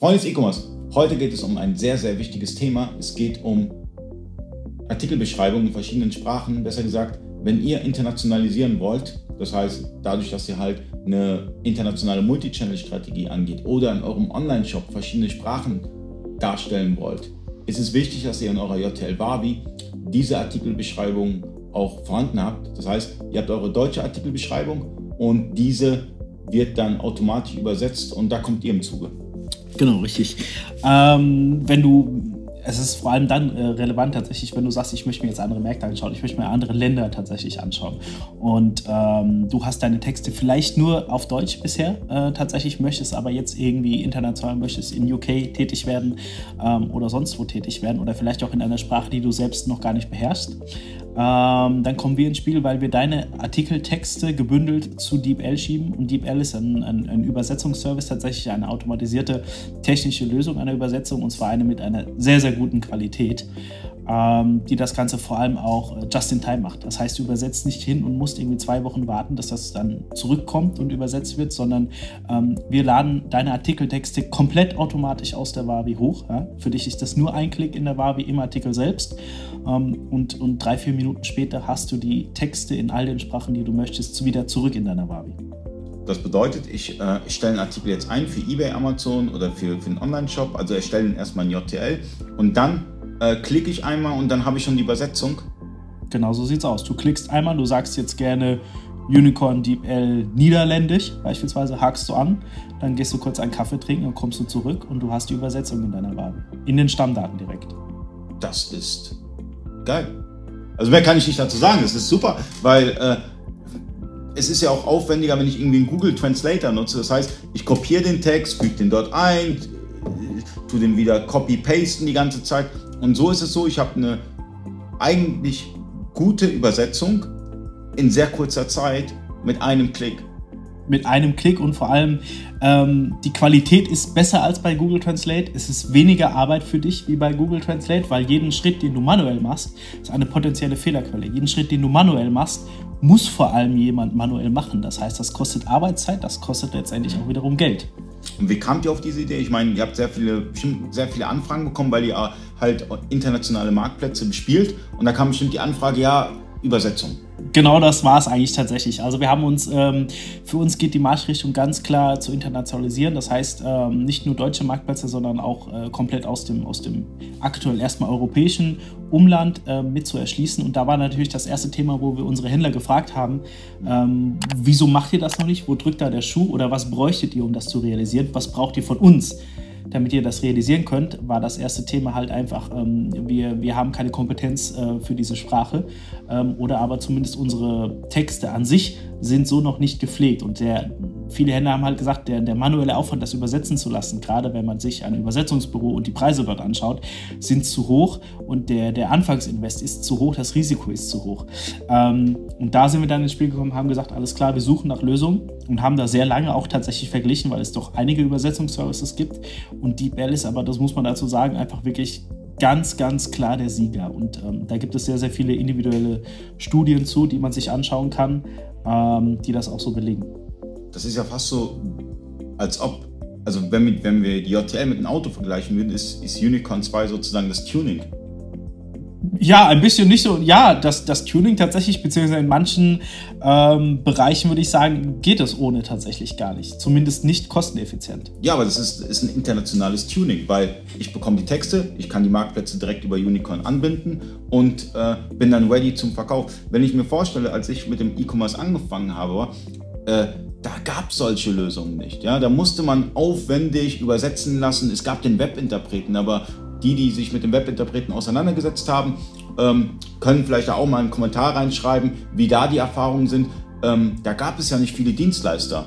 Freunde des E-Commerce, heute geht es um ein sehr, sehr wichtiges Thema. Es geht um Artikelbeschreibungen in verschiedenen Sprachen. Besser gesagt, wenn ihr internationalisieren wollt, das heißt, dadurch, dass ihr halt eine internationale Multichannel-Strategie angeht oder in eurem Online-Shop verschiedene Sprachen darstellen wollt, ist es wichtig, dass ihr in eurer JTL Barbie diese Artikelbeschreibung auch vorhanden habt. Das heißt, ihr habt eure deutsche Artikelbeschreibung und diese wird dann automatisch übersetzt und da kommt ihr im Zuge. Genau, richtig. Ähm, wenn du es ist vor allem dann äh, relevant tatsächlich, wenn du sagst, ich möchte mir jetzt andere Märkte anschauen, ich möchte mir andere Länder tatsächlich anschauen. Und ähm, du hast deine Texte vielleicht nur auf Deutsch bisher äh, tatsächlich, möchtest aber jetzt irgendwie international, möchtest in UK tätig werden ähm, oder sonst wo tätig werden oder vielleicht auch in einer Sprache, die du selbst noch gar nicht beherrschst. Ähm, dann kommen wir ins Spiel, weil wir deine Artikeltexte gebündelt zu DeepL schieben. Und DeepL ist ein, ein, ein, Übersetzungsservice, tatsächlich eine automatisierte technische Lösung einer Übersetzung und zwar eine mit einer sehr, sehr guten Qualität die das Ganze vor allem auch äh, just in time macht. Das heißt, du übersetzt nicht hin und musst irgendwie zwei Wochen warten, dass das dann zurückkommt und übersetzt wird, sondern ähm, wir laden deine Artikeltexte komplett automatisch aus der Wavi hoch. Ja? Für dich ist das nur ein Klick in der Wavi im Artikel selbst ähm, und, und drei, vier Minuten später hast du die Texte in all den Sprachen, die du möchtest, wieder zurück in deiner Wavi. Das bedeutet, ich, äh, ich stelle einen Artikel jetzt ein für eBay, Amazon oder für, für einen Online-Shop. Also ich stelle ihn erstmal in JTL und dann äh, klicke ich einmal und dann habe ich schon die Übersetzung. Genau so sieht's aus. Du klickst einmal, du sagst jetzt gerne Unicorn DeepL Niederländisch, beispielsweise hakst du an, dann gehst du kurz einen Kaffee trinken und kommst du zurück und du hast die Übersetzung in deiner Wahl. In den Stammdaten direkt. Das ist geil. Also mehr kann ich nicht dazu sagen. Das ist super, weil äh, es ist ja auch aufwendiger, wenn ich irgendwie einen Google Translator nutze. Das heißt, ich kopiere den Text, füge den dort ein, tue den wieder copy-pasten die ganze Zeit. Und so ist es so, ich habe eine eigentlich gute Übersetzung in sehr kurzer Zeit mit einem Klick. Mit einem Klick und vor allem ähm, die Qualität ist besser als bei Google Translate. Es ist weniger Arbeit für dich wie bei Google Translate, weil jeden Schritt, den du manuell machst, ist eine potenzielle Fehlerquelle. Jeden Schritt, den du manuell machst, muss vor allem jemand manuell machen. Das heißt, das kostet Arbeitszeit, das kostet letztendlich auch wiederum Geld. Und wie kamt ihr auf diese Idee? Ich meine, ihr habt sehr viele, sehr viele Anfragen bekommen, weil ihr halt internationale Marktplätze bespielt. Und da kam bestimmt die Anfrage, ja, Übersetzung. Genau das war es eigentlich tatsächlich. Also wir haben uns, ähm, für uns geht die Marschrichtung ganz klar zu internationalisieren. Das heißt, ähm, nicht nur deutsche Marktplätze, sondern auch äh, komplett aus dem, aus dem aktuell erstmal europäischen Umland äh, mit zu erschließen. Und da war natürlich das erste Thema, wo wir unsere Händler gefragt haben, ähm, wieso macht ihr das noch nicht? Wo drückt da der Schuh? Oder was bräuchtet ihr, um das zu realisieren? Was braucht ihr von uns? Damit ihr das realisieren könnt, war das erste Thema halt einfach, ähm, wir, wir haben keine Kompetenz äh, für diese Sprache ähm, oder aber zumindest unsere Texte an sich sind so noch nicht gepflegt. Und der, viele Händler haben halt gesagt, der, der manuelle Aufwand, das übersetzen zu lassen, gerade wenn man sich ein Übersetzungsbüro und die Preise dort anschaut, sind zu hoch und der, der Anfangsinvest ist zu hoch, das Risiko ist zu hoch. Ähm, und da sind wir dann ins Spiel gekommen, haben gesagt, alles klar, wir suchen nach Lösungen und haben da sehr lange auch tatsächlich verglichen, weil es doch einige Übersetzungsservices gibt. Und DeepL ist aber, das muss man dazu sagen, einfach wirklich ganz, ganz klar der Sieger. Und ähm, da gibt es sehr, sehr viele individuelle Studien zu, die man sich anschauen kann, ähm, die das auch so belegen. Das ist ja fast so, als ob, also wenn wir, wenn wir die JTL mit einem Auto vergleichen würden, ist, ist Unicorn 2 sozusagen das Tuning. Ja, ein bisschen nicht so. Ja, das, das Tuning tatsächlich, beziehungsweise in manchen ähm, Bereichen würde ich sagen, geht es ohne tatsächlich gar nicht. Zumindest nicht kosteneffizient. Ja, aber das ist, ist ein internationales Tuning, weil ich bekomme die Texte, ich kann die Marktplätze direkt über Unicorn anbinden und äh, bin dann ready zum Verkauf. Wenn ich mir vorstelle, als ich mit dem E-Commerce angefangen habe, äh, da gab es solche Lösungen nicht. Ja? Da musste man aufwendig übersetzen lassen. Es gab den Webinterpreten, aber die, die sich mit dem Webinterpreten auseinandergesetzt haben, ähm, können vielleicht auch mal einen Kommentar reinschreiben, wie da die Erfahrungen sind. Ähm, da gab es ja nicht viele Dienstleister.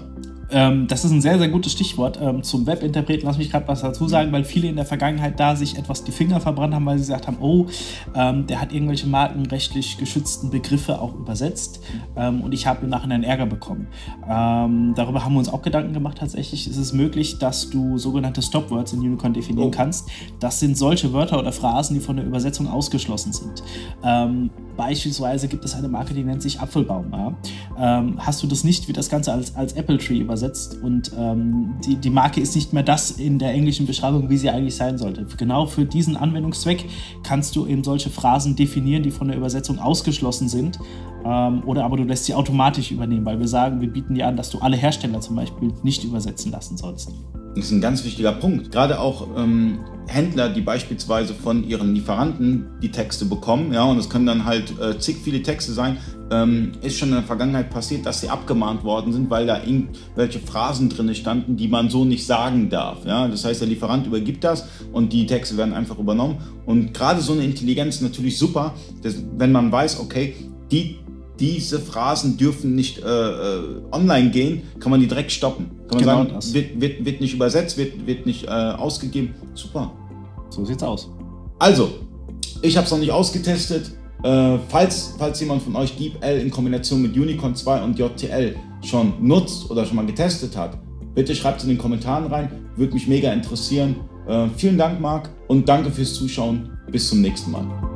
Ähm, das ist ein sehr, sehr gutes Stichwort ähm, zum Webinterpreten. Lass mich gerade was dazu sagen, weil viele in der Vergangenheit da sich etwas die Finger verbrannt haben, weil sie gesagt haben, oh, ähm, der hat irgendwelche markenrechtlich geschützten Begriffe auch übersetzt ähm, und ich habe im Nachhinein Ärger bekommen. Ähm, darüber haben wir uns auch Gedanken gemacht. Tatsächlich ist es möglich, dass du sogenannte Stopwords in Unicorn definieren oh. kannst. Das sind solche Wörter oder Phrasen, die von der Übersetzung ausgeschlossen sind. Ähm, beispielsweise gibt es eine Marke, die nennt sich Apfelbaum. Ja? hast du das nicht, wird das Ganze als, als Apple Tree übersetzt übersetzt und ähm, die, die Marke ist nicht mehr das in der englischen Beschreibung, wie sie eigentlich sein sollte. Genau für diesen Anwendungszweck kannst du eben solche Phrasen definieren, die von der Übersetzung ausgeschlossen sind. Ähm, oder aber du lässt sie automatisch übernehmen, weil wir sagen, wir bieten dir an, dass du alle Hersteller zum Beispiel nicht übersetzen lassen sollst. Das ist ein ganz wichtiger Punkt. Gerade auch ähm, Händler, die beispielsweise von ihren Lieferanten die Texte bekommen, ja, und es können dann halt äh, zig viele Texte sein, ähm, ist schon in der Vergangenheit passiert, dass sie abgemahnt worden sind, weil da irgendwelche Phrasen drin standen, die man so nicht sagen darf. Ja? Das heißt, der Lieferant übergibt das und die Texte werden einfach übernommen. Und gerade so eine Intelligenz ist natürlich super, dass, wenn man weiß, okay, die diese Phrasen dürfen nicht äh, äh, online gehen, kann man die direkt stoppen. Kann man genau sagen, das. Wird, wird, wird nicht übersetzt, wird, wird nicht äh, ausgegeben. Super. So sieht's aus. Also, ich habe es noch nicht ausgetestet. Äh, falls, falls jemand von euch DeepL in Kombination mit Unicorn 2 und JTL schon nutzt oder schon mal getestet hat, bitte schreibt es in den Kommentaren rein. Würde mich mega interessieren. Äh, vielen Dank, Marc, und danke fürs Zuschauen. Bis zum nächsten Mal.